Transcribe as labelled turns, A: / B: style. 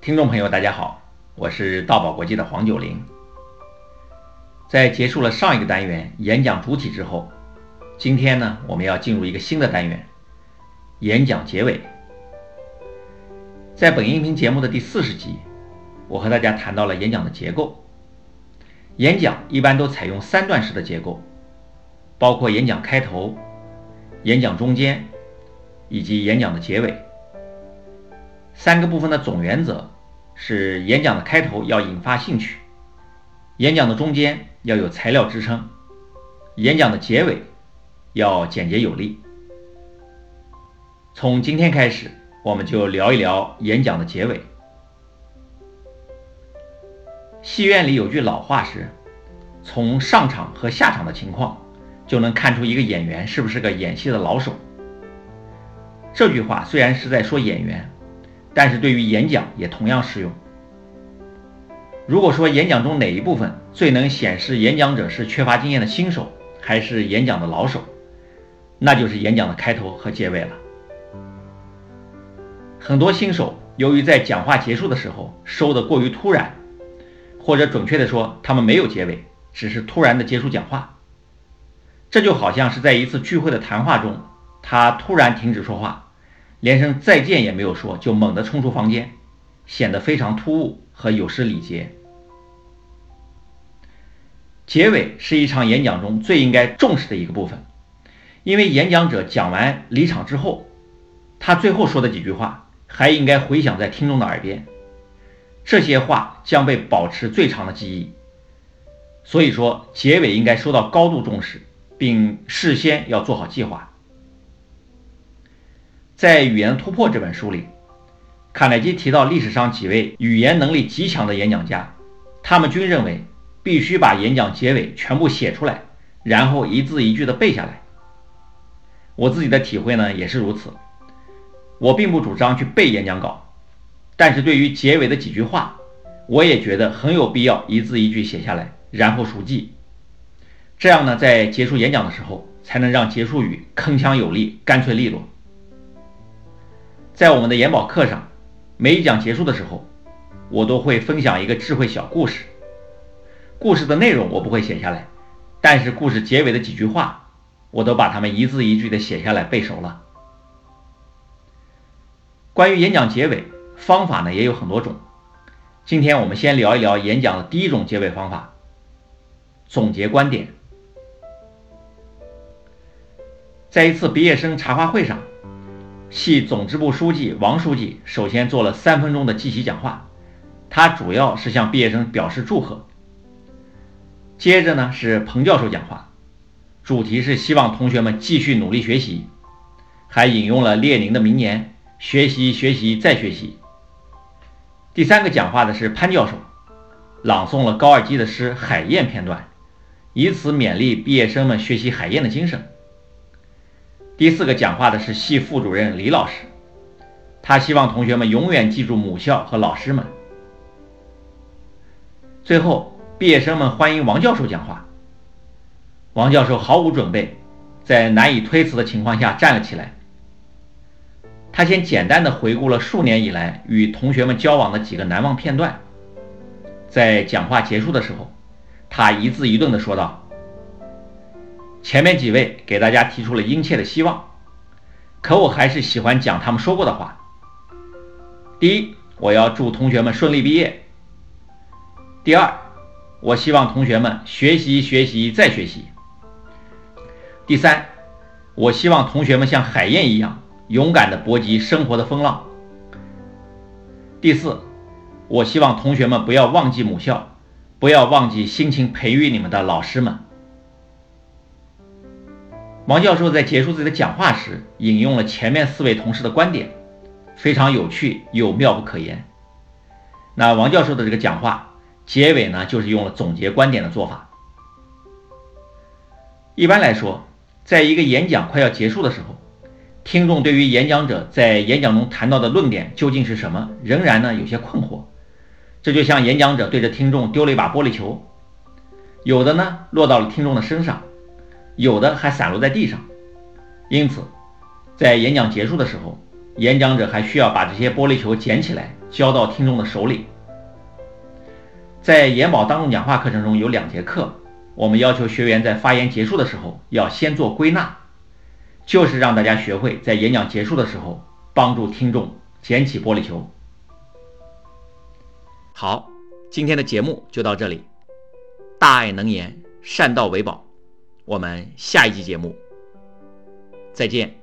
A: 听众朋友，大家好，我是道宝国际的黄九龄。在结束了上一个单元演讲主体之后，今天呢，我们要进入一个新的单元——演讲结尾。在本音频节目的第四十集，我和大家谈到了演讲的结构。演讲一般都采用三段式的结构，包括演讲开头、演讲中间以及演讲的结尾。三个部分的总原则是：演讲的开头要引发兴趣，演讲的中间要有材料支撑，演讲的结尾要简洁有力。从今天开始，我们就聊一聊演讲的结尾。戏院里有句老话是：从上场和下场的情况，就能看出一个演员是不是个演戏的老手。这句话虽然是在说演员。但是对于演讲也同样适用。如果说演讲中哪一部分最能显示演讲者是缺乏经验的新手，还是演讲的老手，那就是演讲的开头和结尾了。很多新手由于在讲话结束的时候收的过于突然，或者准确的说，他们没有结尾，只是突然的结束讲话。这就好像是在一次聚会的谈话中，他突然停止说话。连声再见也没有说，就猛地冲出房间，显得非常突兀和有失礼节。结尾是一场演讲中最应该重视的一个部分，因为演讲者讲完离场之后，他最后说的几句话还应该回响在听众的耳边，这些话将被保持最长的记忆。所以说，结尾应该受到高度重视，并事先要做好计划。在《语言突破》这本书里，卡耐基提到历史上几位语言能力极强的演讲家，他们均认为必须把演讲结尾全部写出来，然后一字一句的背下来。我自己的体会呢也是如此。我并不主张去背演讲稿，但是对于结尾的几句话，我也觉得很有必要一字一句写下来，然后熟记。这样呢，在结束演讲的时候，才能让结束语铿锵有力、干脆利落。在我们的研宝课上，每一讲结束的时候，我都会分享一个智慧小故事。故事的内容我不会写下来，但是故事结尾的几句话，我都把它们一字一句的写下来背熟了。关于演讲结尾方法呢，也有很多种。今天我们先聊一聊演讲的第一种结尾方法——总结观点。在一次毕业生茶话会上。系总支部书记王书记首先做了三分钟的即席讲话，他主要是向毕业生表示祝贺。接着呢是彭教授讲话，主题是希望同学们继续努力学习，还引用了列宁的名言：“学习，学习，再学习。”第三个讲话的是潘教授，朗诵了高尔基的诗《海燕》片段，以此勉励毕业生们学习海燕的精神。第四个讲话的是系副主任李老师，他希望同学们永远记住母校和老师们。最后，毕业生们欢迎王教授讲话。王教授毫无准备，在难以推辞的情况下站了起来。他先简单的回顾了数年以来与同学们交往的几个难忘片段。在讲话结束的时候，他一字一顿的说道。前面几位给大家提出了殷切的希望，可我还是喜欢讲他们说过的话。第一，我要祝同学们顺利毕业；第二，我希望同学们学习学习再学习；第三，我希望同学们像海燕一样勇敢地搏击生活的风浪；第四，我希望同学们不要忘记母校，不要忘记辛勤培育你们的老师们。王教授在结束自己的讲话时，引用了前面四位同事的观点，非常有趣又妙不可言。那王教授的这个讲话结尾呢，就是用了总结观点的做法。一般来说，在一个演讲快要结束的时候，听众对于演讲者在演讲中谈到的论点究竟是什么，仍然呢有些困惑。这就像演讲者对着听众丢了一把玻璃球，有的呢落到了听众的身上。有的还散落在地上，因此，在演讲结束的时候，演讲者还需要把这些玻璃球捡起来，交到听众的手里。在研宝当众讲话课程中有两节课，我们要求学员在发言结束的时候要先做归纳，就是让大家学会在演讲结束的时候帮助听众捡起玻璃球。好，今天的节目就到这里。大爱能言，善道为宝。我们下一集节目再见。